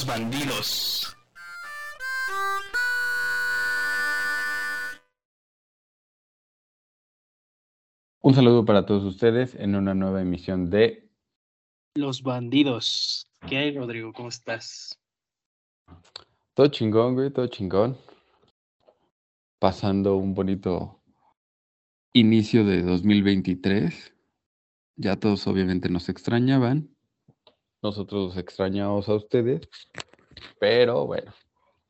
Los bandidos. Un saludo para todos ustedes en una nueva emisión de Los bandidos. ¿Qué hay, Rodrigo? ¿Cómo estás? Todo chingón, güey, todo chingón. Pasando un bonito inicio de 2023. Ya todos obviamente nos extrañaban. Nosotros extrañamos a ustedes. Pero bueno,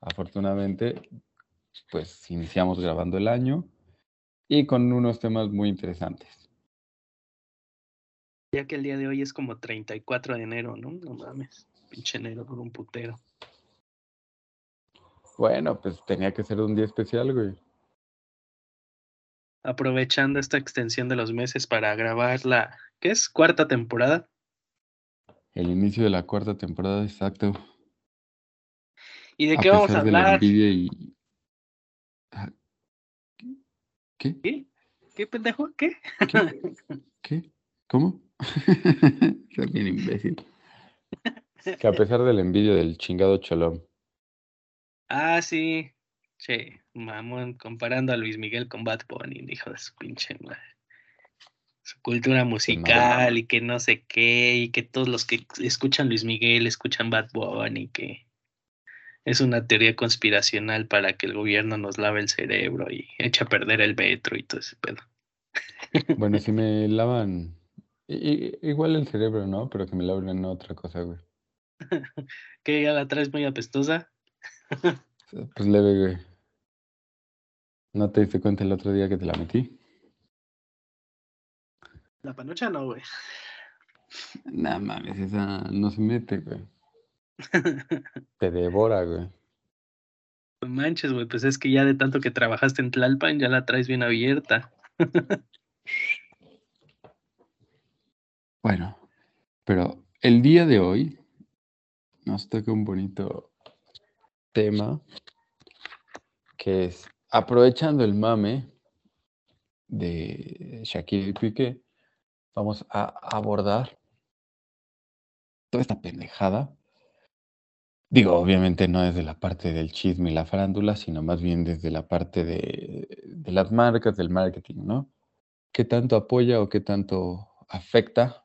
afortunadamente, pues iniciamos grabando el año y con unos temas muy interesantes. Ya que el día de hoy es como 34 de enero, ¿no? No mames, pinche enero por un putero. Bueno, pues tenía que ser un día especial, güey. Aprovechando esta extensión de los meses para grabar la, ¿qué es? Cuarta temporada. El inicio de la cuarta temporada, exacto. ¿Y de qué vamos a hablar? y... ¿Qué? ¿Qué? ¿Qué pendejo? ¿Qué? ¿Qué? ¿Cómo? Soy bien imbécil. Que a pesar del envidio del chingado cholón. Ah, sí. Che, mamón, comparando a Luis Miguel con Bad Bunny, hijo de su pinche madre. Su cultura musical y que no sé qué, y que todos los que escuchan Luis Miguel escuchan Bad Bunny, que es una teoría conspiracional para que el gobierno nos lave el cerebro y eche a perder el metro y todo ese pedo. Bueno, si me lavan, igual el cerebro, ¿no? Pero que me laven otra cosa, güey. ¿Qué ya la traes muy apestosa? pues leve, güey. ¿No te diste cuenta el otro día que te la metí? La panocha no, güey. Nah, mames, esa no se mete, güey. Te devora, güey. No manches, güey, pues es que ya de tanto que trabajaste en Tlalpan ya la traes bien abierta. bueno, pero el día de hoy nos toca un bonito tema que es aprovechando el mame de Shakira y Piqué, vamos a abordar toda esta pendejada Digo, obviamente no desde la parte del chisme y la farándula, sino más bien desde la parte de, las marcas, del marketing, ¿no? ¿Qué tanto apoya o qué tanto afecta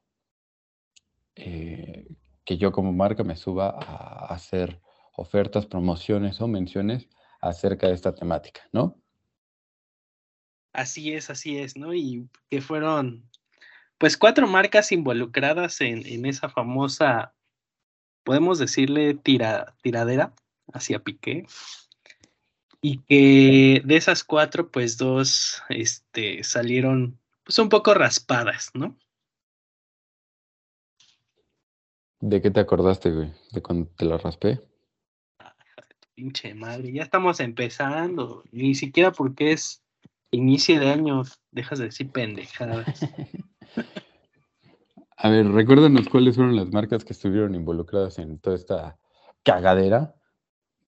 eh, que yo como marca me suba a hacer ofertas, promociones o menciones acerca de esta temática, ¿no? Así es, así es, ¿no? Y que fueron, pues, cuatro marcas involucradas en, en esa famosa podemos decirle tira, tiradera hacia Piqué. Y que de esas cuatro, pues dos este, salieron pues un poco raspadas, ¿no? ¿De qué te acordaste, güey? ¿De cuando te la raspé? pinche madre, ya estamos empezando. Ni siquiera porque es inicio de año, dejas de decir pendejadas. A ver, recuérdanos cuáles fueron las marcas que estuvieron involucradas en toda esta cagadera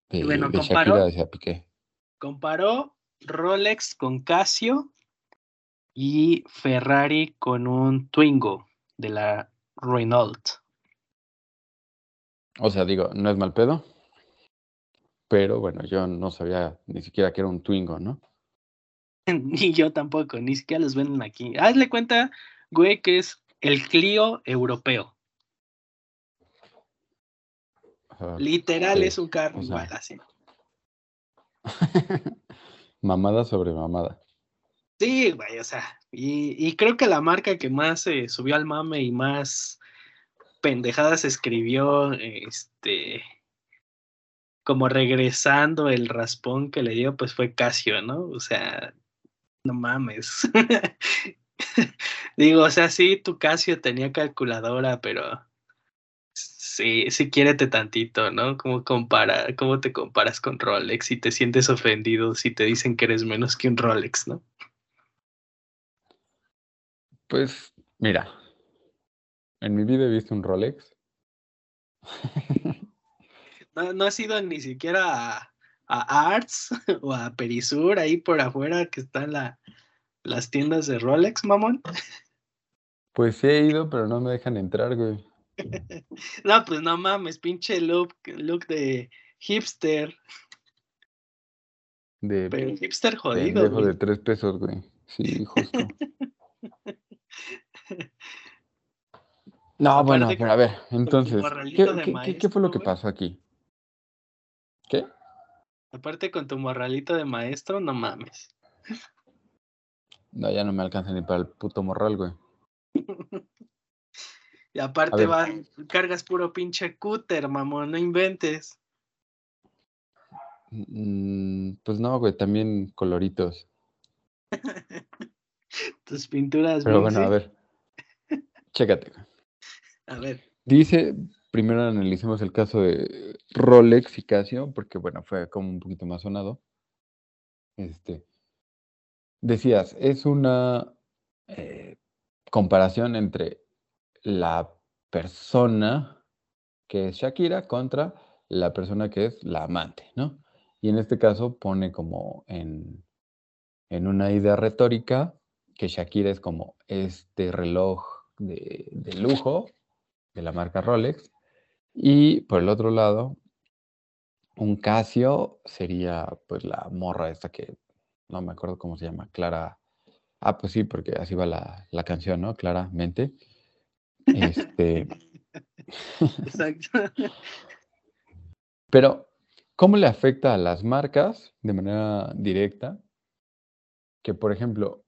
de, bueno, comparó, Piqué. Comparó Rolex con Casio y Ferrari con un Twingo de la Renault. O sea, digo, no es mal pedo, pero bueno, yo no sabía ni siquiera que era un Twingo, ¿no? ni yo tampoco, ni siquiera los venden aquí. Hazle cuenta, güey, que es el Clio europeo. Literal es un carro igual, así. mamada sobre mamada. Sí, güey, o sea, y, creo que la marca que más se subió al mame y más pendejadas escribió, este, como regresando el raspón que le dio, pues fue Casio, ¿no? O sea, no mames. Digo, o sea, sí, tu Casio tenía calculadora, pero sí, sí quiérete tantito, ¿no? ¿Cómo, compara, ¿Cómo te comparas con Rolex y te sientes ofendido si te dicen que eres menos que un Rolex, ¿no? Pues, mira, en mi vida he visto un Rolex. no, no has ido ni siquiera a, a Arts o a Perisur ahí por afuera que está en la, las tiendas de Rolex, mamón? Pues sí he ido, pero no me dejan entrar, güey. no, pues no mames, pinche look, look de hipster. De Pero hipster jodido. de tres pesos, güey. Sí, justo. no, bueno, pero a ver, entonces, ¿qué, qué fue lo que pasó aquí? ¿Qué? Aparte con tu morralito de maestro, no mames. No, ya no me alcanza ni para el puto morral, güey. y aparte va, cargas puro pinche cúter, mamón, no inventes. Mm, pues no, güey, también coloritos. Tus pinturas. Pero bueno, a ver. Chécate. A ver. Dice, primero analicemos el caso de Rolex y Casio, porque bueno, fue como un poquito más sonado. Este, decías, es una eh, comparación entre la persona que es Shakira contra la persona que es la amante, ¿no? Y en este caso pone como en, en una idea retórica que Shakira es como este reloj de, de lujo de la marca Rolex y por el otro lado, un Casio sería pues la morra esta que no me acuerdo cómo se llama, Clara. Ah, pues sí, porque así va la, la canción, ¿no? Claramente. Este. Exacto. Pero, ¿cómo le afecta a las marcas de manera directa? Que, por ejemplo,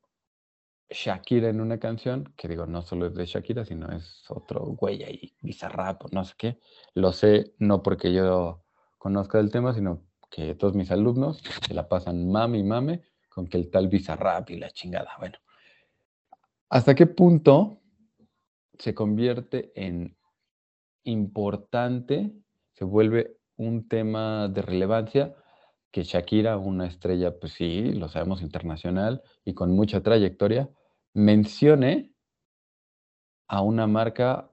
Shakira en una canción, que digo, no solo es de Shakira, sino es otro güey ahí, Bizarrap, no sé qué. Lo sé no porque yo conozca el tema, sino que todos mis alumnos se la pasan mame y mame con que el tal Bizarrap y la chingada. Bueno, ¿hasta qué punto se convierte en importante, se vuelve un tema de relevancia que Shakira, una estrella, pues sí, lo sabemos, internacional y con mucha trayectoria, mencione a una marca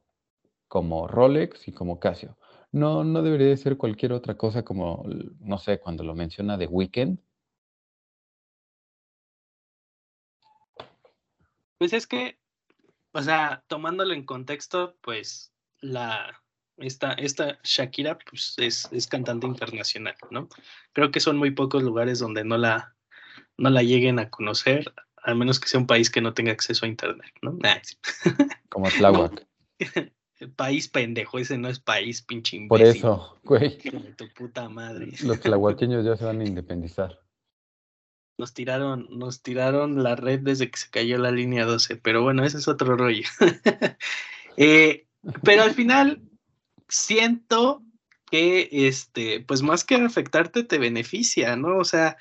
como Rolex y como Casio. No, no debería ser cualquier otra cosa como, no sé, cuando lo menciona The Weeknd. Pues es que, o sea, tomándolo en contexto, pues la, esta, esta Shakira pues es, es, cantante internacional, ¿no? Creo que son muy pocos lugares donde no la, no la lleguen a conocer al menos que sea un país que no tenga acceso a internet, ¿no? Como Tláhuac. país pendejo, ese no es país, pinche imbécil. Por eso, güey. Tu puta madre. Los tlahuaqueños ya se van a independizar. Nos tiraron, nos tiraron la red desde que se cayó la línea 12, pero bueno, ese es otro rollo. Eh, pero al final siento que, este, pues más que afectarte, te beneficia, ¿no? O sea,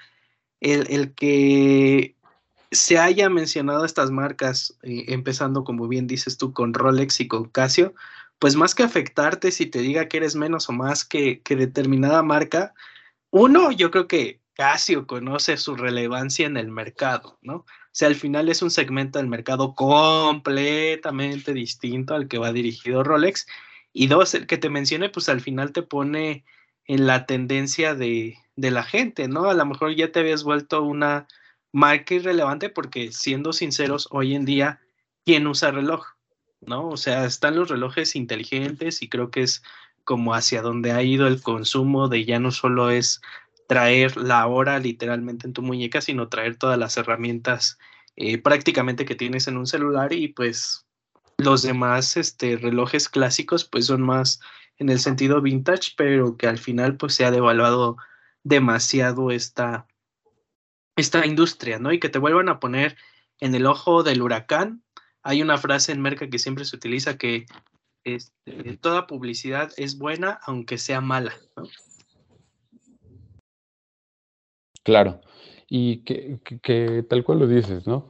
el, el que se haya mencionado estas marcas, eh, empezando como bien dices tú con Rolex y con Casio, pues más que afectarte si te diga que eres menos o más que, que determinada marca, uno, yo creo que Casio conoce su relevancia en el mercado, ¿no? O sea, al final es un segmento del mercado completamente distinto al que va dirigido Rolex. Y dos, el que te mencione, pues al final te pone en la tendencia de, de la gente, ¿no? A lo mejor ya te habías vuelto una marca irrelevante porque siendo sinceros, hoy en día, ¿quién usa reloj? ¿No? O sea, están los relojes inteligentes y creo que es como hacia donde ha ido el consumo de ya no solo es traer la hora literalmente en tu muñeca, sino traer todas las herramientas eh, prácticamente que tienes en un celular y pues los demás este, relojes clásicos pues son más en el sentido vintage, pero que al final pues se ha devaluado demasiado esta, esta industria, ¿no? Y que te vuelvan a poner en el ojo del huracán. Hay una frase en Merca que siempre se utiliza que este, toda publicidad es buena aunque sea mala, ¿no? Claro, y que, que, tal cual lo dices, ¿no?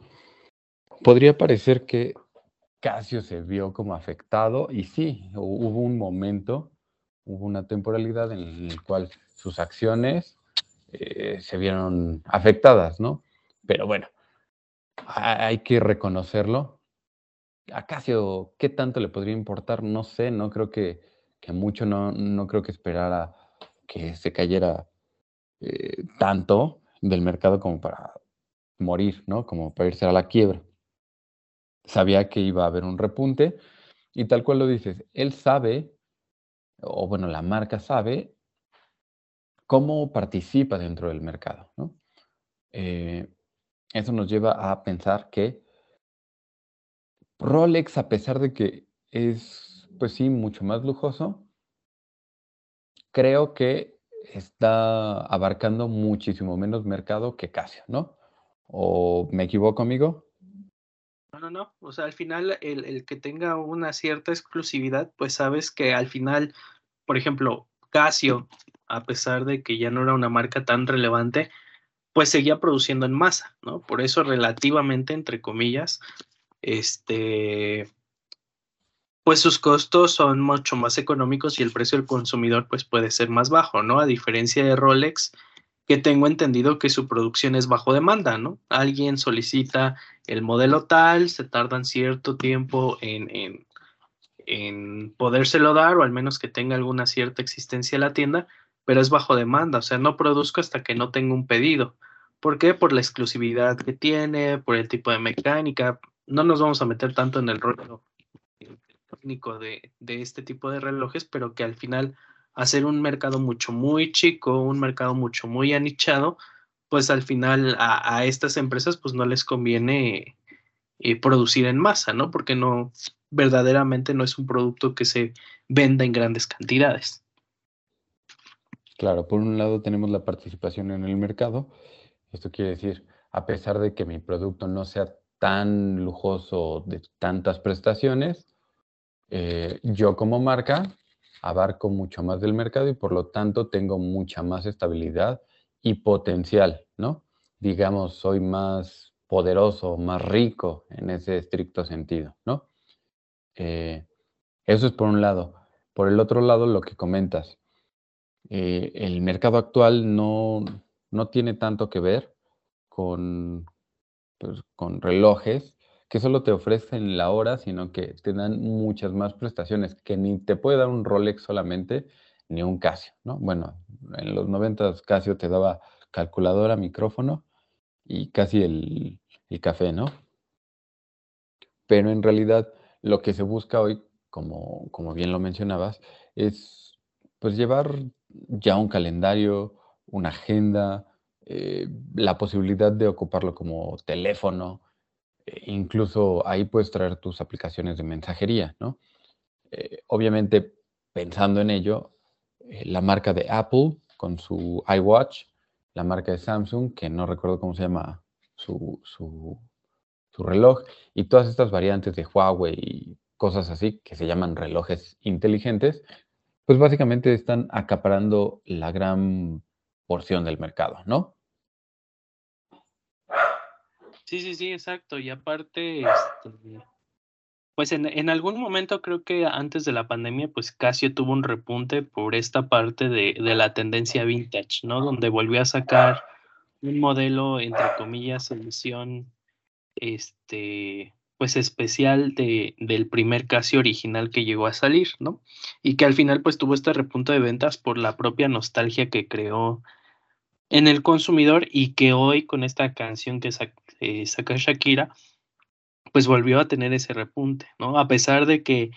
Podría parecer que Casio se vio como afectado y sí, hubo un momento, hubo una temporalidad en la cual sus acciones eh, se vieron afectadas, ¿no? Pero bueno, hay que reconocerlo. A Casio, ¿qué tanto le podría importar? No sé, no creo que, que mucho, no, no creo que esperara que se cayera eh, tanto del mercado como para morir, ¿no? Como para irse a la quiebra. Sabía que iba a haber un repunte Y tal cual lo dices, él sabe, o bueno, la marca sabe cómo participa dentro del mercado. ¿no? Eh, eso nos lleva a pensar que Rolex, a pesar de que es, pues sí, mucho más lujoso, creo que está abarcando muchísimo menos mercado que Casio, ¿no? ¿O me equivoco, amigo? No, no, no. O sea, al final, el, el que tenga una cierta exclusividad, pues sabes que al final, por ejemplo, Casio, a pesar de que ya no era una marca tan relevante, pues seguía produciendo en masa, ¿no? Por eso relativamente, entre comillas, este, pues sus costos son mucho más económicos y el precio del consumidor pues puede ser más bajo, ¿no? A diferencia de Rolex, que tengo entendido que su producción es bajo demanda, ¿no? Alguien solicita el modelo tal, se tardan cierto tiempo en, en, en podérselo dar o al menos que tenga alguna cierta existencia en la tienda, pero es bajo demanda, o sea, no produzco hasta que no tenga un pedido. ¿Por qué? Por la exclusividad que tiene, por el tipo de mecánica. No nos vamos a meter tanto en el rollo técnico de, de este tipo de relojes, pero que al final hacer un mercado mucho muy chico, un mercado mucho muy anichado, pues al final a, estas empresas pues no les conviene eh, producir en masa, ¿no? Porque no verdaderamente no es un producto que se venda en grandes cantidades. Claro, por un lado tenemos la participación en el mercado. Esto quiere decir, a pesar de que mi producto no sea tan lujoso de tantas prestaciones, eh, yo como marca abarco mucho más del mercado y por lo tanto tengo mucha más estabilidad y potencial, ¿no? Digamos, soy más poderoso, más rico en ese estricto sentido, ¿no? Eh, eso es por un lado. Por el otro lado, lo que comentas, eh, el mercado actual no, no, tiene tanto que ver con, pues, con relojes que solo te ofrecen la hora, sino que te dan muchas más prestaciones, que ni te puede dar un Rolex solamente, ni un Casio, ¿no? Bueno, en los 90 Casio te daba calculadora, micrófono y casi el, el café, ¿no? Pero en realidad lo que se busca hoy, como, como bien lo mencionabas, es pues llevar ya un calendario, una agenda, eh, la posibilidad de ocuparlo como teléfono, incluso ahí puedes traer tus aplicaciones de mensajería, ¿no? Eh, obviamente, pensando en ello, la marca de Apple con su iWatch, la marca de Samsung, que no recuerdo cómo se llama su, su, su reloj, y todas estas variantes de Huawei y cosas así que se llaman relojes inteligentes, pues básicamente están acaparando la gran porción del mercado, ¿no? Sí, sí, sí, exacto. Y aparte, este, pues en, en, algún momento creo que antes de la pandemia, pues Casio tuvo un repunte por esta parte de, de la tendencia vintage, ¿no? Donde volvió a sacar un modelo, entre comillas, edición, este, pues especial de, del primer Casio original que llegó a salir, ¿no? Y que al final pues tuvo este repunto de ventas por la propia nostalgia que creó en el consumidor y que hoy con esta canción que eh, saca Shakira, pues volvió a tener ese repunte, ¿no? A pesar de que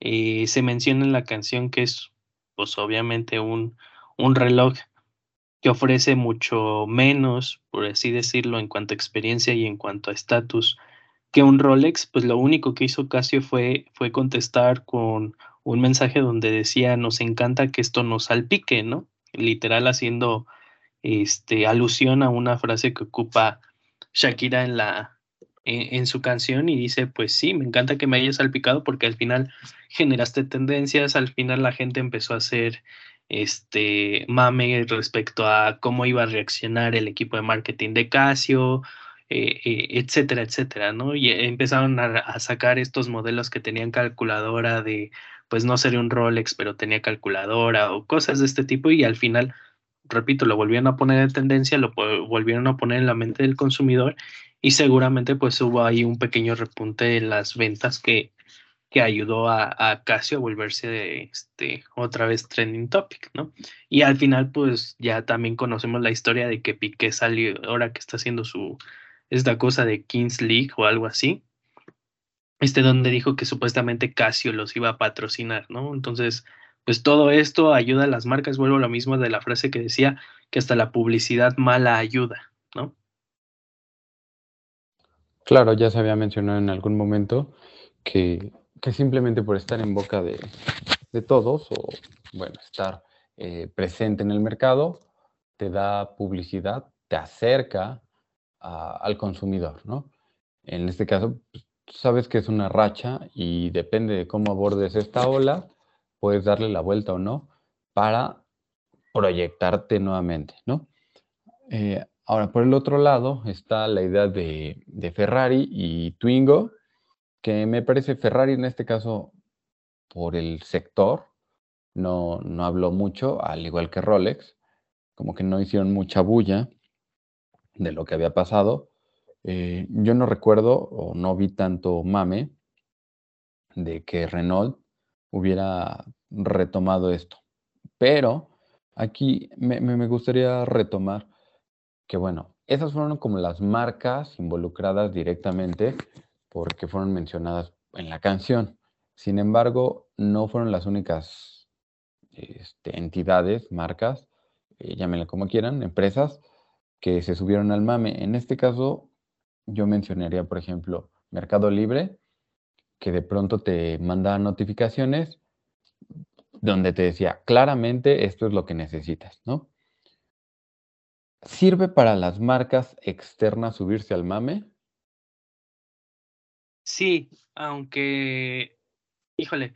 eh, se menciona en la canción que es pues obviamente un, un reloj que ofrece mucho menos, por así decirlo, en cuanto a experiencia y en cuanto a estatus que un Rolex, pues lo único que hizo Casio fue, fue contestar con un mensaje donde decía, nos encanta que esto nos salpique, ¿no? Literal haciendo este, alusión a una frase que ocupa Shakira en, la, en, en, su canción y dice, pues sí, me encanta que me hayas salpicado porque al final generaste tendencias, al final la gente empezó a hacer este mame respecto a cómo iba a reaccionar el equipo de marketing de Casio, eh, eh, etcétera, etcétera, ¿no? Y empezaron a, sacar estos modelos que tenían calculadora de, pues no sería un Rolex, pero tenía calculadora o cosas de este tipo y al final, repito, lo volvieron a poner en tendencia, lo volvieron a poner en la mente del consumidor y seguramente pues hubo ahí un pequeño repunte en las ventas que, que ayudó a, Casio a volverse de, este, otra vez trending topic, ¿no? Y al final, pues ya también conocemos la historia de que Piqué salió, ahora que está haciendo su, esta cosa de Kings League o algo así, este donde dijo que supuestamente Casio los iba a patrocinar, ¿no? Entonces, pues todo esto ayuda a las marcas, vuelvo a lo mismo de la frase que decía, que hasta la publicidad mala ayuda, ¿no? Claro, ya se había mencionado en algún momento que, simplemente por estar en boca de, todos o, bueno, estar eh, presente en el mercado, te da publicidad, te acerca al consumidor, ¿no? En este caso, pues, sabes que es una racha y depende de cómo abordes esta ola, puedes darle la vuelta o no para proyectarte nuevamente, ¿no? Eh, ahora, por el otro lado está la idea de, Ferrari y Twingo, que me parece Ferrari en este caso por el sector, no, no habló mucho, al igual que Rolex, como que no hicieron mucha bulla de lo que había pasado. Eh, yo no recuerdo o no vi tanto mame de que Renault hubiera retomado esto. Pero aquí me, gustaría retomar que, bueno, esas fueron como las marcas involucradas directamente porque fueron mencionadas en la canción. Sin embargo, no fueron las únicas este, entidades, marcas, eh, llámenle como quieran, empresas, que se subieron al mame. En este caso, yo mencionaría, por ejemplo, Mercado Libre, que de pronto te manda notificaciones donde te decía, claramente esto es lo que necesitas, ¿no? ¿Sirve para las marcas externas subirse al mame? Sí, aunque, híjole,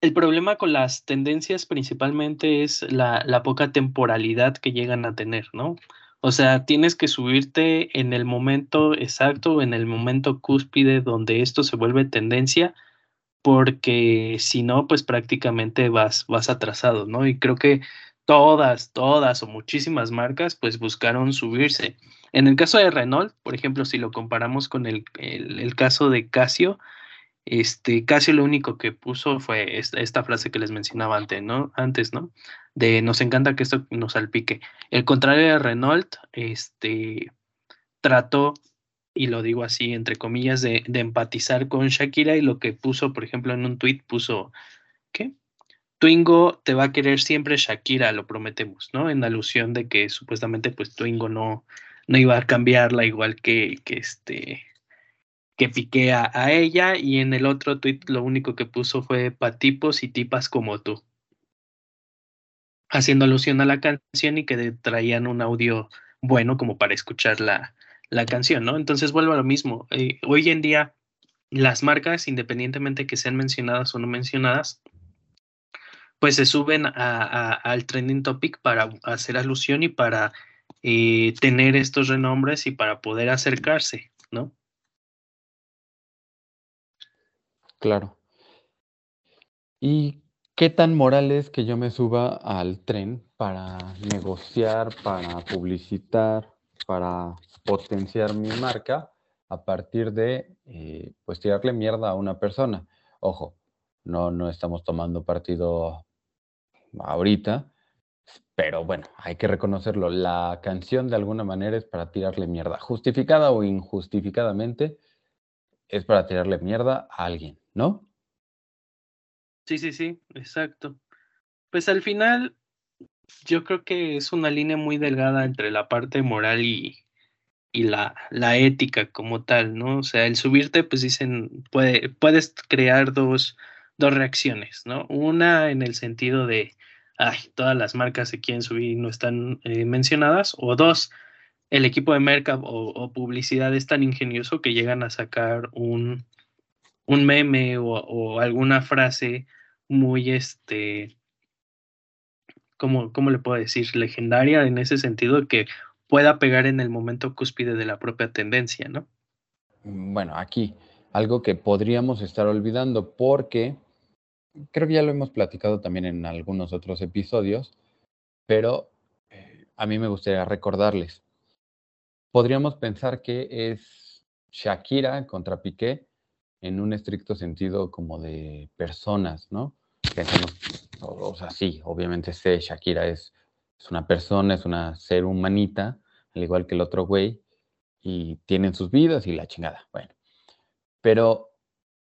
el problema con las tendencias principalmente es la, poca temporalidad que llegan a tener, ¿no? O sea, tienes que subirte en el momento exacto, en el momento cúspide donde esto se vuelve tendencia porque si no, pues prácticamente vas, vas atrasado, ¿no? Y creo que todas, todas o muchísimas marcas, pues buscaron subirse. En el caso de Renault, por ejemplo, si lo comparamos con el, el, caso de Casio, este, Casio lo único que puso fue esta, esta, frase que les mencionaba antes, ¿no? Antes, ¿no? De nos encanta que esto nos salpique. El contrario de Renault, este, trató y lo digo así entre comillas, de, empatizar con Shakira y lo que puso, por ejemplo, en un tweet puso, ¿qué? Twingo te va a querer siempre Shakira, lo prometemos, ¿no? En alusión de que supuestamente pues Twingo no, no iba a cambiarla igual que, que este que piqué a, a, ella y en el otro tweet lo único que puso fue patipos y tipas como tú haciendo alusión a la canción y que traían un audio bueno como para escuchar la, la canción, ¿no? Entonces vuelvo a lo mismo. Eh, hoy en día, las marcas, independientemente que sean mencionadas o no mencionadas, pues se suben al trending topic para hacer alusión y para eh, tener estos renombres y para poder acercarse, ¿no? Claro. ¿Y qué tan moral es que yo me suba al tren para negociar, para publicitar, para potenciar mi marca a partir de, eh, pues, tirarle mierda a una persona. Ojo, no, no estamos tomando partido ahorita, pero bueno, hay que reconocerlo. La canción de alguna manera es para tirarle mierda, justificada o injustificadamente, es para tirarle mierda a alguien, ¿no? Sí, sí, sí, exacto. Pues al final, yo creo que es una línea muy delgada entre la parte moral y, y la, la ética como tal, ¿no? O sea, el subirte, pues dicen, puede, puedes crear dos, dos reacciones, ¿no? Una en el sentido de, ay, todas las marcas se quieren subir y no están eh, mencionadas, o dos, el equipo de merca o, publicidad es tan ingenioso que llegan a sacar un, un meme o, alguna frase muy, este, ¿cómo, ¿cómo le puedo decir? Legendaria en ese sentido que pueda pegar en el momento cúspide de la propia tendencia, ¿no? Bueno, aquí algo que podríamos estar olvidando porque creo que ya lo hemos platicado también en algunos otros episodios, pero eh, a mí me gustaría recordarles. Podríamos pensar que es Shakira contra Piqué en un estricto sentido como de personas, ¿no? Pensemos, o, sea, sí, obviamente sé, Shakira es, es una persona, es una ser humanita, al igual que el otro güey, y tienen sus vidas y la chingada. Bueno, Pero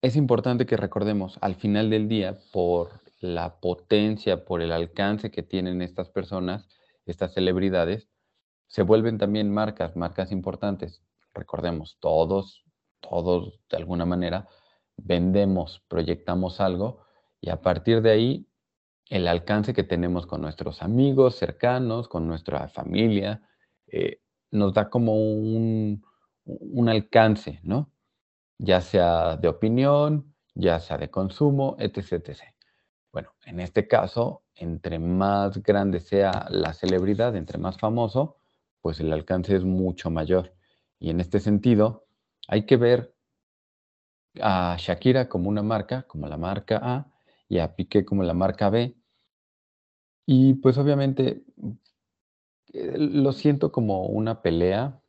es importante que recordemos, al final del día, por la potencia, por el alcance que tienen estas personas, estas celebridades, se vuelven también marcas, marcas importantes. Recordemos, todos, todos de alguna manera vendemos, proyectamos algo y a partir de ahí el alcance que tenemos con nuestros amigos cercanos, con nuestra familia, eh, nos da como un, un alcance, ¿no? Ya sea de opinión, ya sea de consumo, etc, etc. Bueno, en este caso, entre más grande sea la celebridad, entre más famoso, pues el alcance es mucho mayor. Y en este sentido, hay que ver a Shakira como una marca, como la marca A, y a Piqué como la marca B. Y pues obviamente eh, lo siento como una pelea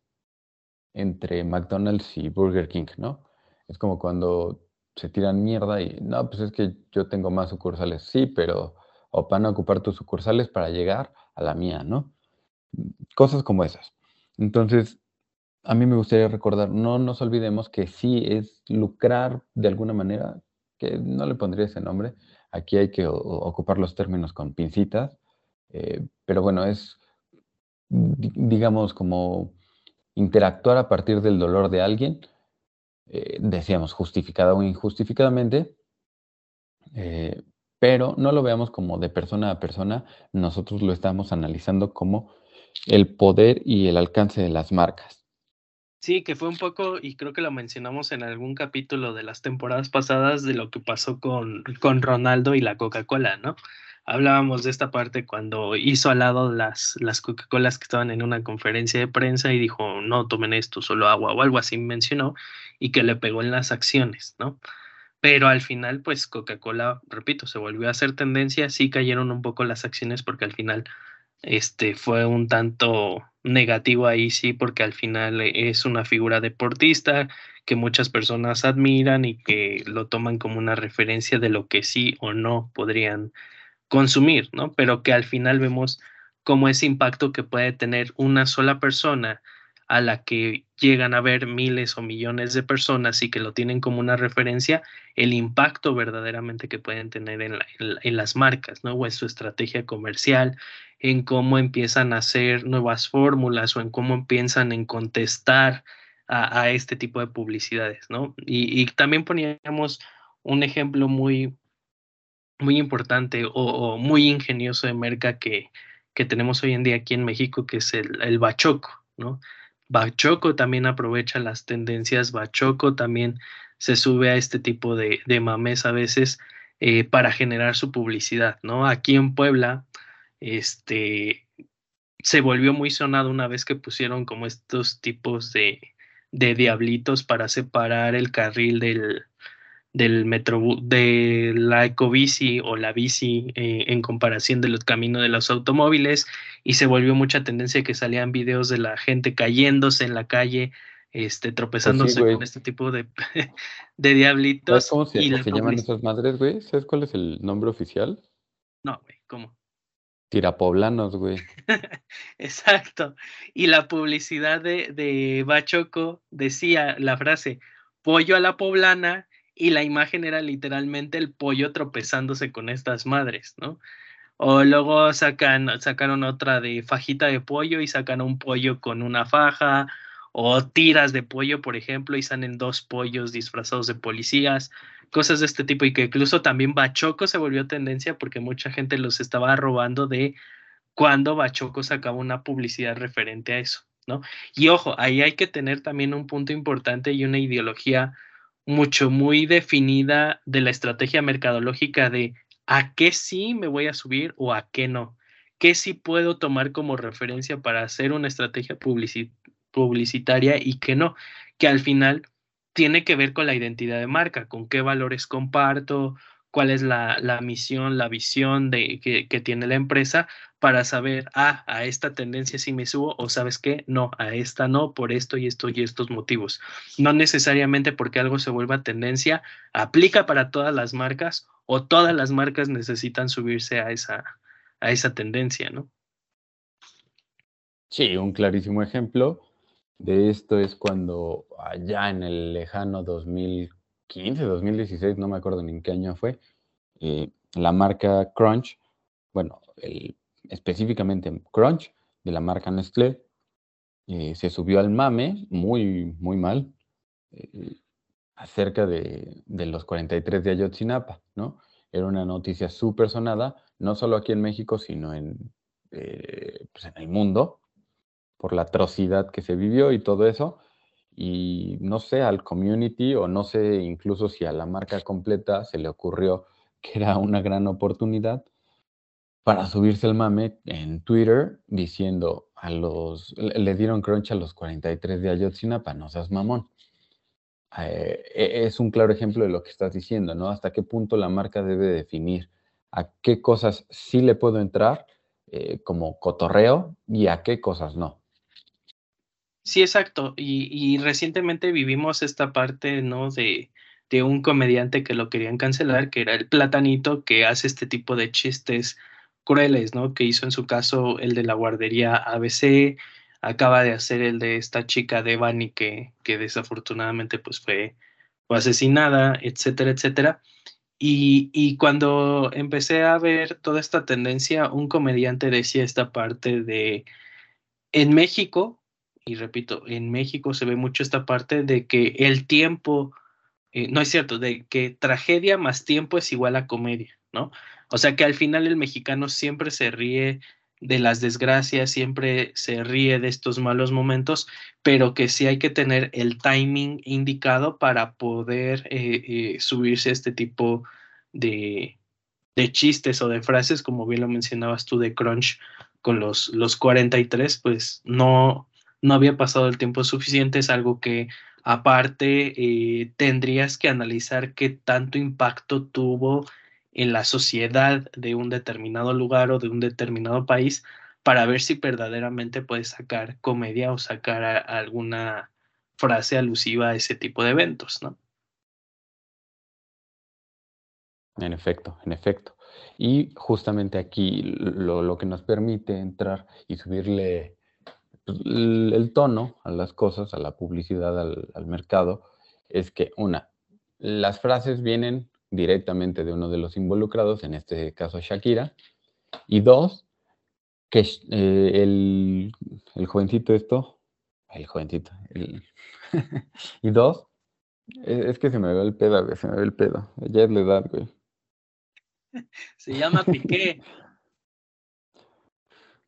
entre McDonald's y Burger King, ¿no? Es como cuando se tiran mierda y, no, pues es que yo tengo más sucursales, sí, pero o van a ocupar tus sucursales para llegar a la mía, ¿no? Cosas como esas. Entonces, a mí me gustaría recordar, no nos olvidemos que sí es lucrar de alguna manera, que no le pondría ese nombre, aquí hay que ocupar los términos con pincitas, eh, pero bueno, es, digamos, como interactuar a partir del dolor de alguien, eh, decíamos justificada o injustificadamente, eh, pero no lo veamos como de persona a persona, nosotros lo estamos analizando como el poder y el alcance de las marcas. Sí, que fue un poco, y creo que lo mencionamos en algún capítulo de las temporadas pasadas, de lo que pasó con, con Ronaldo y la Coca-Cola, ¿no? Hablábamos de esta parte cuando hizo al lado las, las Coca-Colas que estaban en una conferencia de prensa y dijo, no tomen esto, solo agua o algo así mencionó, y que le pegó en las acciones, ¿no? Pero al final, pues Coca-Cola, repito, se volvió a hacer tendencia, sí cayeron un poco las acciones porque al final este fue un tanto negativo ahí, sí, porque al final es una figura deportista que muchas personas admiran y que lo toman como una referencia de lo que sí o no podrían consumir, ¿no? Pero que al final vemos cómo ese impacto que puede tener una sola persona a la que llegan a ver miles o millones de personas y que lo tienen como una referencia, el impacto verdaderamente que pueden tener en, las marcas, ¿no? O en su estrategia comercial, en cómo empiezan a hacer nuevas fórmulas o en cómo empiezan en contestar a, este tipo de publicidades, ¿no? Y, también poníamos un ejemplo muy, muy importante o, muy ingenioso de merca que, que tenemos hoy en día aquí en México, que es el, el bachoco, ¿no? Bachoco también aprovecha las tendencias, Bachoco también se sube a este tipo de, de mames a veces eh, para generar su publicidad, ¿no? Aquí en Puebla, este, se volvió muy sonado una vez que pusieron como estos tipos de, de diablitos para separar el carril del, del metro, de la ecobici o la bici eh, en comparación de los caminos de los automóviles y se volvió mucha tendencia que salían videos de la gente cayéndose en la calle, este, pues tropezándose con este tipo de, de diablitos. ¿Cómo se, llaman esas madres, güey? ¿Sabes cuál es el nombre oficial? No, güey, ¿cómo? Tirapoblanos, güey. Exacto. Y la publicidad de, de Bachoco decía la frase, pollo a la poblana y la imagen era literalmente el pollo tropezándose con estas madres, ¿no? O luego sacan, sacaron otra de fajita de pollo y sacan un pollo con una faja, o tiras de pollo, por ejemplo, y salen dos pollos disfrazados de policías, cosas de este tipo, y que incluso también Bachoco se volvió tendencia porque mucha gente los estaba robando de cuando Bachoco sacaba una publicidad referente a eso, ¿no? Y ojo, ahí hay que tener también un punto importante y una ideología mucho, muy definida de la estrategia mercadológica de a qué sí me voy a subir o a qué no. ¿Qué sí puedo tomar como referencia para hacer una estrategia publicitaria y qué no? Que al final tiene que ver con la identidad de marca, con qué valores comparto, cuál es la, misión, la visión de, que, que, tiene la empresa para saber, ah, a esta tendencia sí me subo o sabes qué, no, a esta no, por esto y esto y estos motivos. No necesariamente porque algo se vuelva tendencia, aplica para todas las marcas o todas las marcas necesitan subirse a esa, a esa tendencia, ¿no? Sí, un clarísimo ejemplo de esto es cuando allá en el lejano 2000 2015, 2016, no me acuerdo ni en qué año fue, eh, la marca Crunch, bueno, específicamente Crunch de la marca Nestlé, eh, se subió al mame muy, muy mal eh, acerca de, los 43 de Ayotzinapa, ¿no? Era una noticia súper sonada, no solo aquí en México, sino en, pues en el mundo, por la atrocidad que se vivió y todo eso y no sé, al community o no sé incluso si a la marca completa se le ocurrió que era una gran oportunidad para subirse el mame en Twitter diciendo a los, le dieron crunch a los 43 de Ayotzinapa, no seas mamón. Eh, e, es un claro ejemplo de lo que estás diciendo, ¿no? Hasta qué punto la marca debe definir a qué cosas sí le puedo entrar eh, como cotorreo y a qué cosas no. Sí, exacto. Y, recientemente vivimos esta parte, ¿no? De, de un comediante que lo querían cancelar, que era el platanito, que hace este tipo de chistes crueles, ¿no? Que hizo en su caso el de la guardería ABC, acaba de hacer el de esta chica de Bani que, que desafortunadamente pues fue, fue asesinada, etcétera, etcétera. Y, y, cuando empecé a ver toda esta tendencia, un comediante decía esta parte de, en México, y repito, en México se ve mucho esta parte de que el tiempo, eh, no es cierto, de que tragedia más tiempo es igual a comedia, ¿no? O sea que al final el mexicano siempre se ríe de las desgracias, siempre se ríe de estos malos momentos, pero que sí hay que tener el timing indicado para poder eh, eh, subirse a este tipo de, de chistes o de frases, como bien lo mencionabas tú de Crunch con los, los 43, pues no, no había pasado el tiempo suficiente, es algo que aparte eh, tendrías que analizar qué tanto impacto tuvo en la sociedad de un determinado lugar o de un determinado país para ver si verdaderamente puedes sacar comedia o sacar alguna frase alusiva a ese tipo de eventos, ¿no? En efecto, en efecto. Y justamente aquí lo, lo que nos permite entrar y subirle el, tono a las cosas, a la publicidad, al, mercado, es que una, las frases vienen directamente de uno de los involucrados, en este caso Shakira, y dos, que eh, el, jovencito esto, el jovencito, y dos, e, es, que se me ve el pedo, se me ve el pedo, ya es la edad, güey. Se llama Piqué.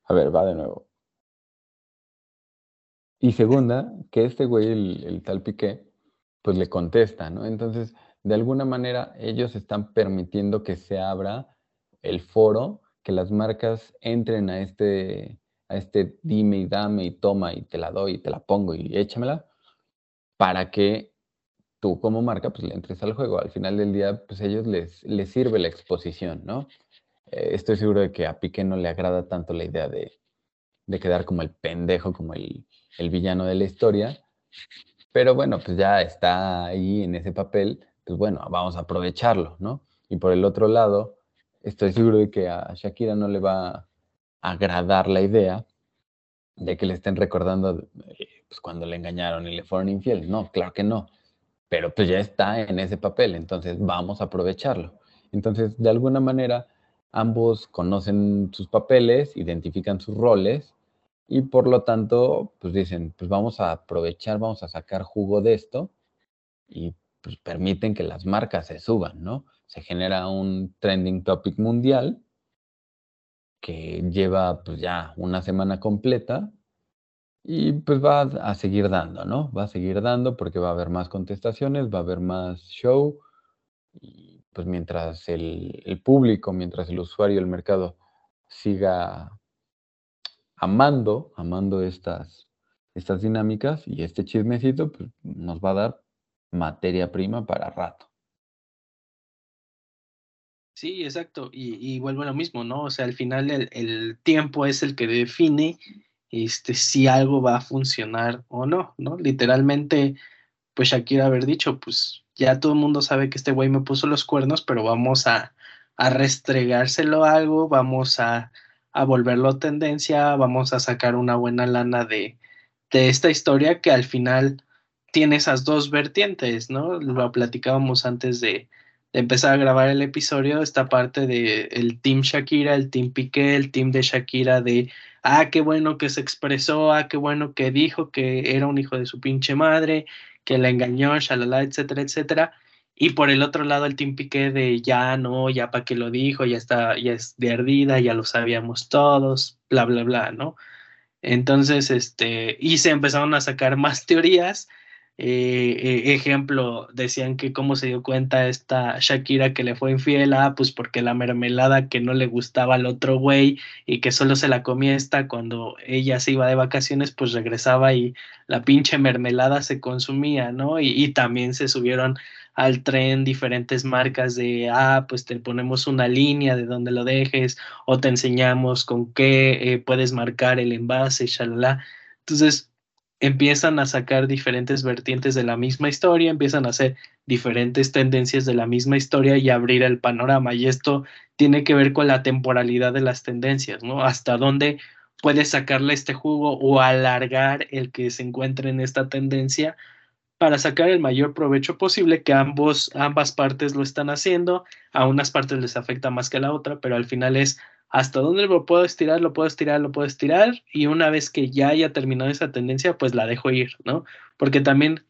A ver, va de nuevo. Y segunda, que este güey, el, tal Piqué, pues le contesta, ¿no? Entonces, de alguna manera, ellos están permitiendo que se abra el foro, que las marcas entren a este, a este dime y dame y toma y te la doy y te la pongo y échamela, para que tú como marca pues le entres al juego. Al final del día, pues a ellos les, les sirve la exposición, ¿no? Eh, estoy seguro de que a Piqué no le agrada tanto la idea de, de quedar como el pendejo, como el, el villano de la historia. Pero bueno, pues ya está ahí en ese papel, pues bueno, vamos a aprovecharlo, ¿no? Y por el otro lado, estoy seguro de que a Shakira no le va a agradar la idea de que le estén recordando eh, pues, cuando le engañaron y le fueron infiel. No, claro que no. Pero pues ya está en ese papel, entonces vamos a aprovecharlo. Entonces, de alguna manera, ambos conocen sus papeles, identifican sus roles y por lo tanto, pues dicen, pues vamos a aprovechar, vamos a sacar jugo de esto y pues permiten que las marcas se suban, ¿no? Se genera un trending topic mundial que lleva pues ya una semana completa y pues va a seguir dando, ¿no? Va a seguir dando porque va a haber más contestaciones, va a haber más show y pues mientras el, el público, mientras el usuario, el mercado siga amando, amando estas, estas dinámicas y este chismecito pues, nos va a dar materia prima para rato. Sí, exacto. Y, vuelvo a lo mismo, ¿no? O sea, al final el, tiempo es el que define este, si algo va a funcionar o no, ¿no? Literalmente, pues Shakira haber dicho, pues ya todo el mundo sabe que este güey me puso los cuernos, pero vamos a, a restregárselo algo, vamos a a volverlo tendencia, vamos a sacar una buena lana de, de esta historia que al final tiene esas dos vertientes, ¿no? Lo platicábamos antes de, empezar a grabar el episodio, esta parte de el team Shakira, el team Piqué, el team de Shakira de, ah, qué bueno que se expresó, ah, qué bueno que dijo que era un hijo de su pinche madre, que la engañó, shalala, etcétera, etcétera. Y por el otro lado el team Piqué de, ya no, ya para qué lo dijo, ya está, ya es de ardida, ya lo sabíamos todos, bla, bla, bla, ¿no? Entonces, este, y se empezaron a sacar más teorías eh, eh, ejemplo, decían que cómo se dio cuenta esta Shakira que le fue infiel, ah, pues porque la mermelada que no le gustaba al otro güey y que solo se la comía esta cuando ella se iba de vacaciones, pues regresaba y la pinche mermelada se consumía, ¿no? Y, y también se subieron al tren diferentes marcas de, ah, pues te ponemos una línea de donde lo dejes o te enseñamos con qué eh, puedes marcar el envase, shalala. Entonces, empiezan a sacar diferentes vertientes de la misma historia, empiezan a hacer diferentes tendencias de la misma historia y abrir el panorama. Y esto tiene que ver con la temporalidad de las tendencias, ¿no? Hasta dónde puedes sacarle este jugo o alargar el que se encuentre en esta tendencia para sacar el mayor provecho posible, que ambos, ambas partes lo están haciendo, a unas partes les afecta más que a la otra, pero al final es hasta dónde lo puedo estirar, lo puedo estirar, lo puedo estirar, y una vez que ya haya terminado esa tendencia, pues la dejo ir, ¿no? Porque también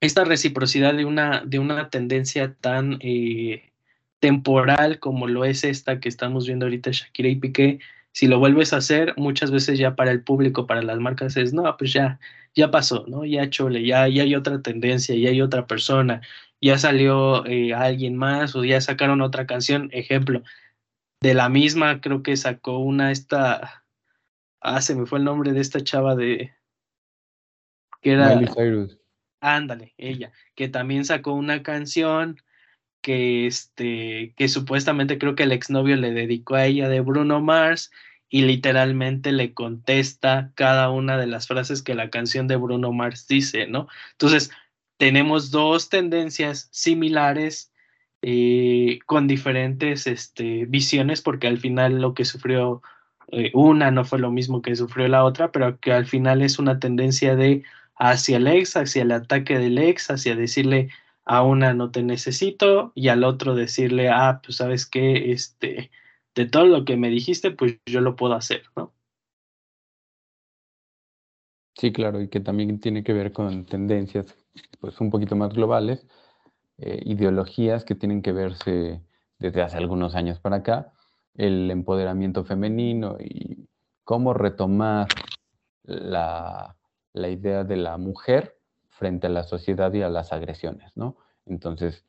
esta reciprocidad de una, de una tendencia tan eh, temporal como lo es esta que estamos viendo ahorita Shakira y Piqué, si lo vuelves a hacer, muchas veces ya para el público, para las marcas es, no, pues ya, ya pasó, ¿no? Ya chole, ya, ya hay otra tendencia, ya hay otra persona, ya salió eh, alguien más o ya sacaron otra canción, ejemplo, de la misma, creo que sacó una esta, ah, se me fue el nombre de esta chava de, que era, ándale, ella, que también sacó una canción que este, que supuestamente creo que el exnovio le dedicó a ella de Bruno Mars y literalmente le contesta cada una de las frases que la canción de Bruno Mars dice, ¿no? Entonces, tenemos dos tendencias similares eh, con diferentes este, visiones, porque al final lo que sufrió eh, una no fue lo mismo que sufrió la otra, pero que al final es una tendencia de hacia el ex, hacia el ataque del ex, hacia decirle a una no te necesito y al otro decirle, ah, pues sabes que, este, de todo lo que me dijiste, pues yo lo puedo hacer, ¿no? Sí, claro, y que también tiene que ver con tendencias pues un poquito más globales, eh, ideologías que tienen que verse desde hace algunos años para acá, el empoderamiento femenino y cómo retomar la, idea de la mujer frente a la sociedad y a las agresiones, ¿no? Entonces,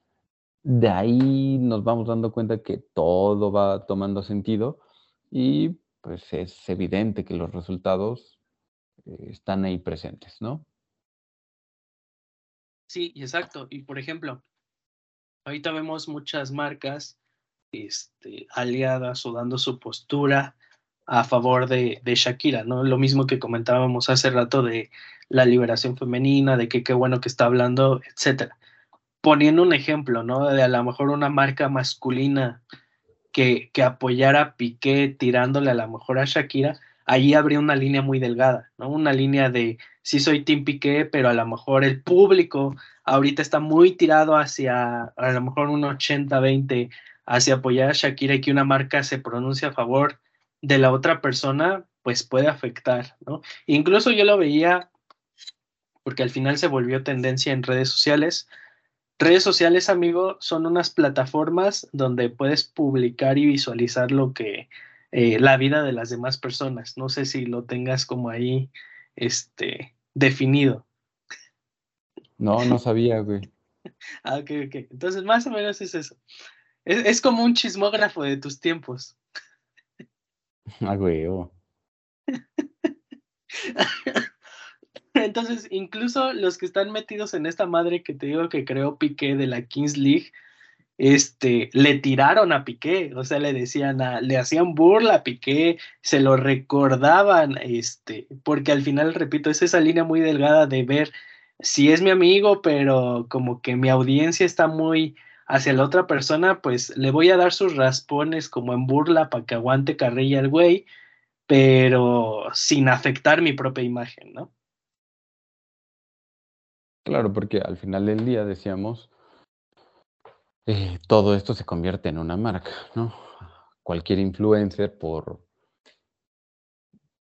de ahí nos vamos dando cuenta que todo va tomando sentido y pues es evidente que los resultados eh, están ahí presentes, ¿no? Sí, exacto. Y por ejemplo, ahorita vemos muchas marcas este, aliadas o dando su postura a favor de, Shakira, ¿no? Lo mismo que comentábamos hace rato de la liberación femenina, de que qué bueno que está hablando, etcétera. Poniendo un ejemplo, ¿no? De a lo mejor una marca masculina que, que apoyara a Piqué tirándole a lo mejor a Shakira, allí habría una línea muy delgada, ¿no? Una línea de sí soy Tim Piqué, pero a lo mejor el público ahorita está muy tirado hacia a lo mejor un 80-20 hacia apoyar a Shakira y que una marca se pronuncie a favor de la otra persona, pues puede afectar, ¿no? Incluso yo lo veía porque al final se volvió tendencia en redes sociales. Redes sociales, amigo, son unas plataformas donde puedes publicar y visualizar lo que eh, la vida de las demás personas. No sé si lo tengas como ahí este, definido. No, no sabía, güey. ah, ok, ok. Entonces, más o menos es eso. Es, como un chismógrafo de tus tiempos. ah, güey. Entonces, incluso los que están metidos en esta madre que te digo que creó Piqué de la Kings League, este, le tiraron a Piqué, o sea, le decían, le hacían burla a Piqué, se lo recordaban, este, porque al final, repito, es esa línea muy delgada de ver si es mi amigo, pero como que mi audiencia está muy hacia la otra persona, pues le voy a dar sus raspones como en burla para que aguante carrilla el güey, pero sin afectar mi propia imagen, ¿no? Claro, porque al final del día decíamos, eh, todo esto se convierte en una marca, ¿no? Cualquier influencer, por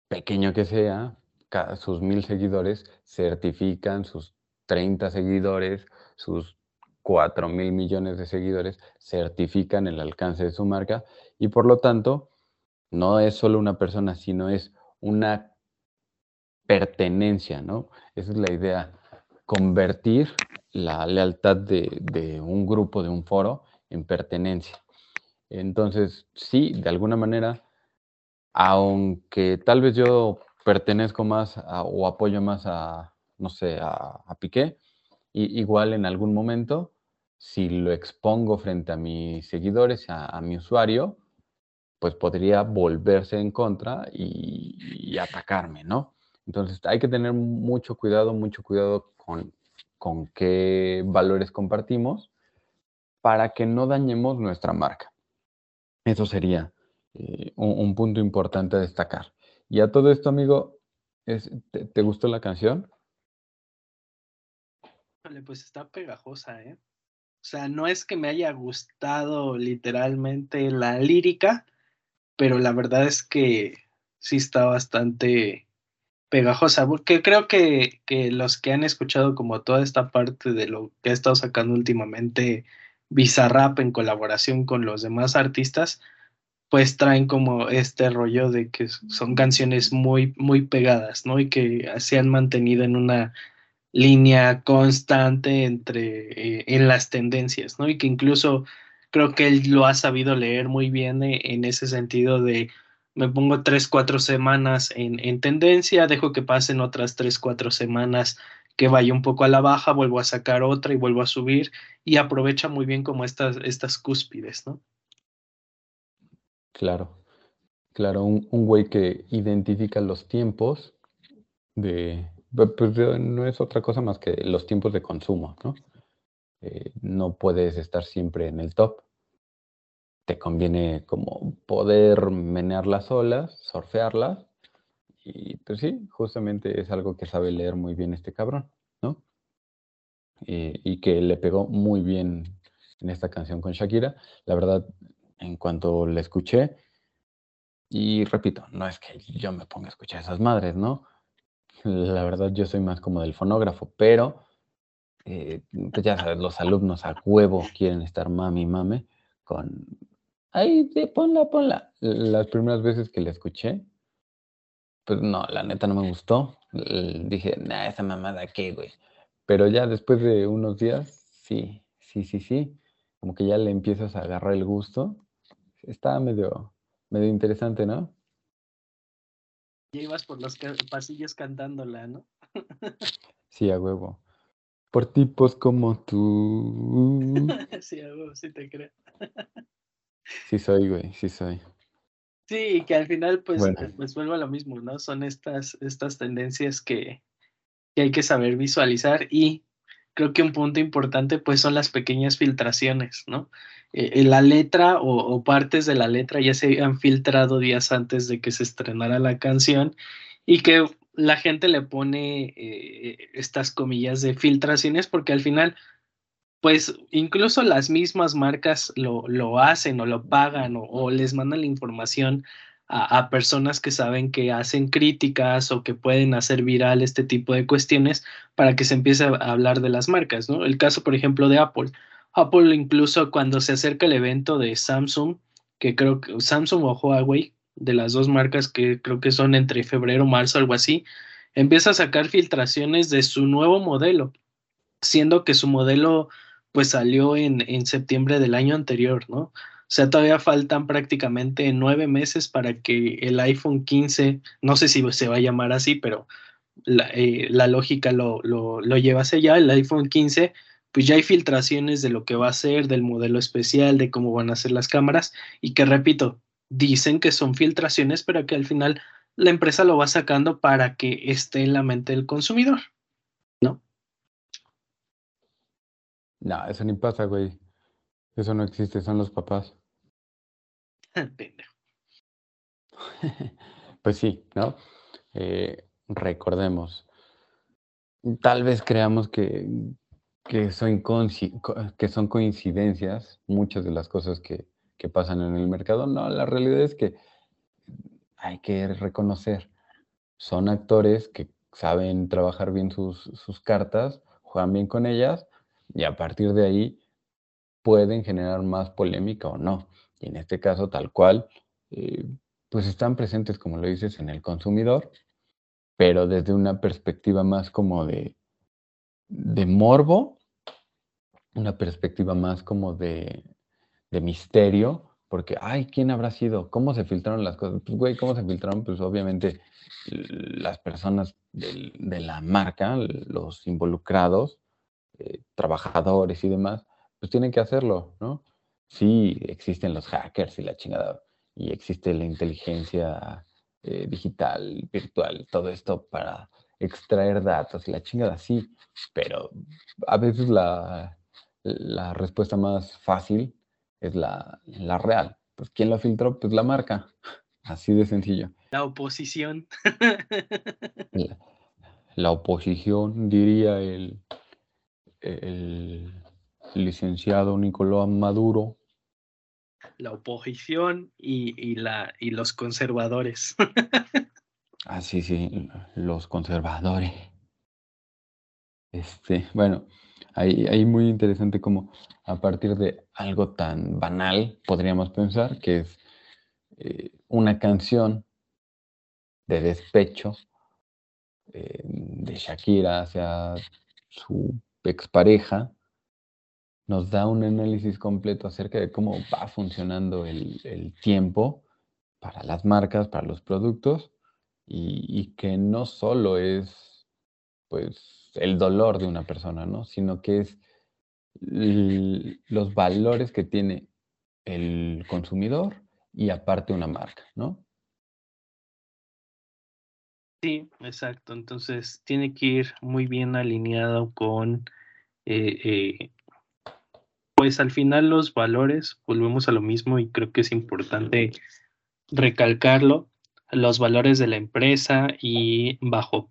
pequeño que sea, sus mil seguidores certifican, sus 30 seguidores, sus 4 mil millones de seguidores certifican el alcance de su marca y por lo tanto no es solo una persona, sino es una pertenencia, ¿no? Esa es la idea, convertir la lealtad de, un grupo, de un foro, en pertenencia. Entonces, sí, de alguna manera, aunque tal vez yo pertenezco más o apoyo más a, no sé, a, Piqué, igual en algún momento, si lo expongo frente a mis seguidores, a, mi usuario, pues podría volverse en contra y, atacarme, ¿no? Entonces hay que tener mucho cuidado, mucho cuidado con, qué valores compartimos para que no dañemos nuestra marca. Eso sería eh, un, punto importante a destacar. Y a todo esto, amigo, ¿te, gustó la canción? Vale, pues está pegajosa, ¿eh? O sea, no es que me haya gustado literalmente la lírica, pero la verdad es que sí está bastante pegajosa, porque creo que, que, los que han escuchado como toda esta parte de lo que ha estado sacando últimamente Bizarrap en colaboración con los demás artistas, pues traen como este rollo de que son canciones muy, muy pegadas, ¿no? Y que se han mantenido en una línea constante entre, eh, en las tendencias, ¿no? Y que incluso creo que él lo ha sabido leer muy bien eh, en ese sentido de me pongo tres, cuatro semanas en, tendencia, dejo que pasen otras tres, cuatro semanas que vaya un poco a la baja, vuelvo a sacar otra y vuelvo a subir y aprovecha muy bien como estas, estas cúspides, ¿no? Claro, claro, un, un güey que identifica los tiempos de, pues no es otra cosa más que los tiempos de consumo, ¿no? Eh, no puedes estar siempre en el top te conviene como poder menear las olas, surfearlas. Y pues sí, justamente es algo que sabe leer muy bien este cabrón, ¿no? Eh, y que le pegó muy bien en esta canción con Shakira. La verdad, en cuanto la escuché, y repito, no es que yo me ponga a escuchar esas madres, ¿no? La verdad, yo soy más como del fonógrafo, pero eh, pues ya sabes, los alumnos a huevo quieren estar mami mame con Ay, de, ponla, ponla. Las primeras veces que la escuché, pues no, la neta no me gustó. Dije, nah, esa mamada, ¿qué, güey? Pero ya después de unos días, sí, sí, sí, sí. Como que ya le empiezas a agarrar el gusto. Está medio, medio interesante, ¿no? Ya ibas por los pasillos cantándola, ¿no? sí, a huevo. Por tipos como tú. sí, a huevo, sí te creo. Sí soy, güey, sí soy. Sí, que al final pues, eh, pues vuelvo a lo mismo, ¿no? Son estas, estas tendencias que, hay que saber visualizar y creo que un punto importante pues son las pequeñas filtraciones, ¿no? Eh, la letra o, partes de la letra ya se han filtrado días antes de que se estrenara la canción y que la gente le pone eh, estas comillas de filtraciones porque al final pues incluso las mismas marcas lo, lo hacen o lo pagan o, les mandan la información a, personas que saben que hacen críticas o que pueden hacer viral este tipo de cuestiones para que se empiece a hablar de las marcas, ¿no? El caso, por ejemplo, de Apple. Apple incluso cuando se acerca el evento de Samsung, que creo que Samsung o Huawei, de las dos marcas que creo que son entre febrero, marzo, algo así, empieza a sacar filtraciones de su nuevo modelo, siendo que su modelo pues salió en, en septiembre del año anterior, ¿no? O sea, todavía faltan prácticamente nueve meses para que el iPhone 15, no sé si se va a llamar así, pero la, eh, lógica lo, lo, lo, lleva hacia allá, el iPhone 15, pues ya hay filtraciones de lo que va a ser, del modelo especial, de cómo van a ser las cámaras, y que repito, dicen que son filtraciones, pero que al final la empresa lo va sacando para que esté en la mente del consumidor, ¿no? No, eso ni pasa, güey. Eso no existe, son los papás. pues sí, ¿no? Eh, recordemos, tal vez creamos que, que, son, que son coincidencias muchas de las cosas que, que pasan en el mercado. No, la realidad es que hay que reconocer, son actores que saben trabajar bien sus, sus, cartas, juegan bien con ellas y a partir de ahí pueden generar más polémica o no. Y en este caso, tal cual, eh, pues están presentes, como lo dices, en el consumidor, pero desde una perspectiva más como de, de morbo, una perspectiva más como de, de misterio, porque, ay, ¿quién habrá sido? ¿Cómo se filtraron las cosas? Pues, güey, ¿cómo se filtraron? Pues obviamente las personas de la marca, los involucrados, eh, trabajadores y demás, pues tienen que hacerlo, ¿no? Sí, existen los hackers y la chingada, y existe la inteligencia eh, digital, virtual, todo esto para extraer datos y la chingada, sí, pero a veces la, la respuesta más fácil es la, la real. Pues ¿quién lo filtró? Pues la marca. Así de sencillo. La oposición. La, oposición, diría el, el licenciado Nicolás Maduro. La oposición y, y, la, y los conservadores. ah, sí, sí, los conservadores. Este, bueno, Ahí, muy interesante como a partir de algo tan banal, podríamos pensar, que es eh, una canción de despecho eh, de Shakira hacia su expareja, nos da un análisis completo acerca de cómo va funcionando el, tiempo para las marcas, para los productos, y, y que no solo es, pues, el dolor de una persona, ¿no? Sino que es los valores que tiene el consumidor y aparte una marca, ¿no? Sí, exacto. Entonces tiene que ir muy bien alineado con, eh, eh, pues al final los valores, volvemos a lo mismo y creo que es importante recalcarlo, los valores de la empresa y bajo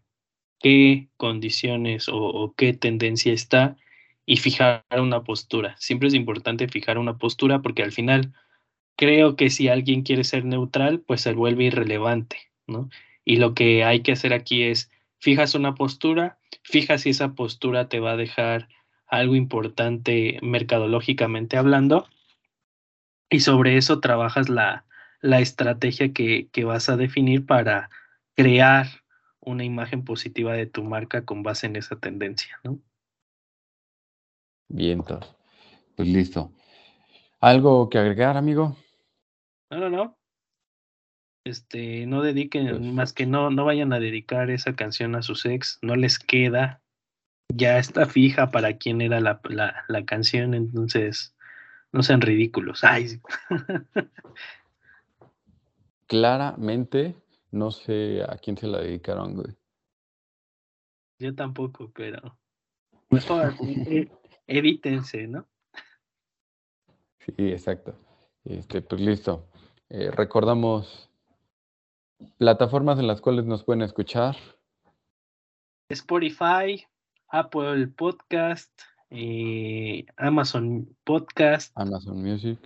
qué condiciones o, qué tendencia está y fijar una postura. Siempre es importante fijar una postura porque al final creo que si alguien quiere ser neutral, pues se vuelve irrelevante, ¿no? Y lo que hay que hacer aquí es, fijas una postura, fijas si esa postura te va a dejar algo importante mercadológicamente hablando, y sobre eso trabajas la, la estrategia que, que vas a definir para crear una imagen positiva de tu marca con base en esa tendencia, ¿no? Bien, pues listo. ¿Algo que agregar, amigo? No, no, no. Este, no dediquen, pues más que no, no vayan a dedicar esa canción a sus ex, no les queda, ya está fija para quién era la, la, la canción, entonces no sean ridículos. Ay. Claramente no sé a quién se la dedicaron, güey. Yo tampoco, pero mejor e, evítense, ¿no? Sí, exacto. Este, pues listo. Eh, recordamos plataformas en las cuales nos pueden escuchar. Spotify, Apple Podcast, eh, Amazon Podcast. Amazon Music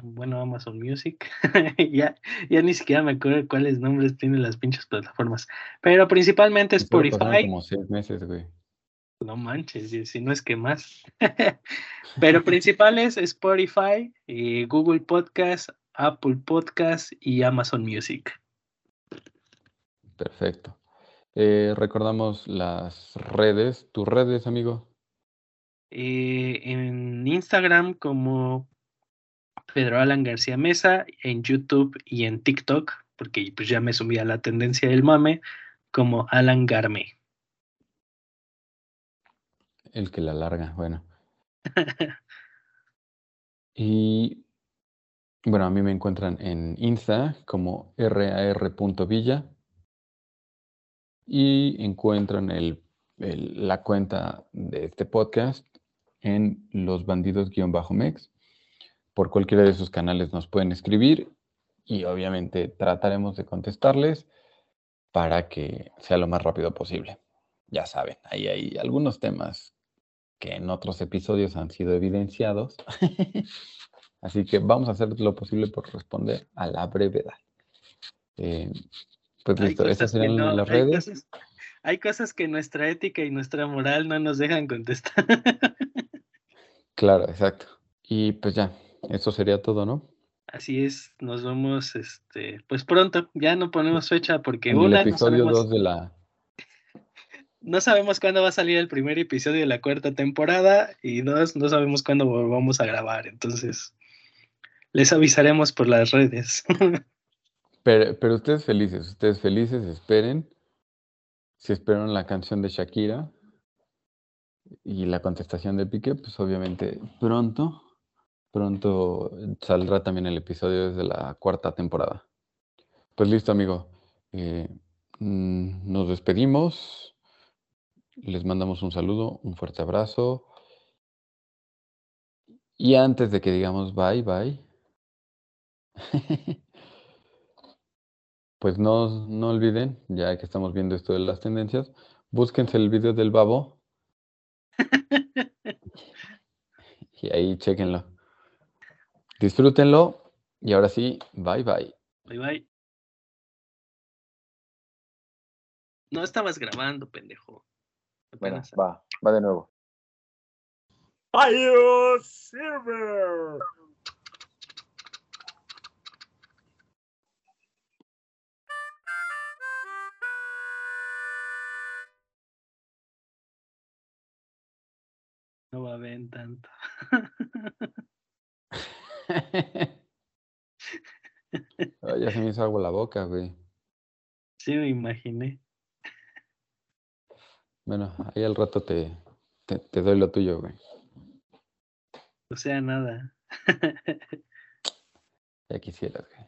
bueno, Amazon Music. ya, ya ni siquiera me acuerdo cuáles nombres tienen las pinches plataformas. Pero principalmente Spotify. Como seis meses, güey. No manches, si no es que más. Pero principales Spotify, eh, Google Podcast, Apple Podcast y Amazon Music. Perfecto. Eh, recordamos las redes, tus redes, amigo. Eh, en Instagram como Pedro Alan García Mesa en YouTube y en TikTok, porque pues ya me sumí a la tendencia del mame, como Alan Garme. El que la larga, bueno. y bueno, a mí me encuentran en Insta como rar.villa y encuentran el, la cuenta de este podcast en los bandidos-mex por cualquiera de sus canales nos pueden escribir y obviamente trataremos de contestarles para que sea lo más rápido posible. ya saben, ahí hay algunos temas que en otros episodios han sido evidenciados. Así que vamos a hacer lo posible por responder a la brevedad. Eh, pues listo, esas serían las redes. hay cosas que nuestra ética y nuestra moral no nos dejan contestar. claro, exacto. Y pues ya, eso sería todo, ¿no? Así es, nos vemos este, pues pronto, ya no ponemos fecha porque en una el episodio 2 de la no sabemos cuándo va a salir el primer episodio de la cuarta temporada y dos, no sabemos cuándo vamos a grabar, entonces les avisaremos por las redes. pero, pero ustedes felices, ustedes felices, esperen. Si esperan la canción de Shakira y la contestación de Piqué, pues obviamente pronto, pronto saldrá también el episodio desde la cuarta temporada. Pues listo, amigo. Eh, mm, nos despedimos. Les mandamos un saludo, un fuerte abrazo. Y antes de que digamos bye, bye, pues no, no olviden, ya que estamos viendo esto de las tendencias, búsquense el video del babo. y ahí chequenlo. Disfrútenlo. Y ahora sí, bye bye. Bye bye. No estabas grabando, pendejo. Bueno, va, va de nuevo. Adiós, Silver. No va a ver tanto. ya se me hizo algo la boca, güey. Sí, me imaginé. Bueno, ahí al rato te, te, te doy lo tuyo, güey. O sea, nada. ya quisieras, güey.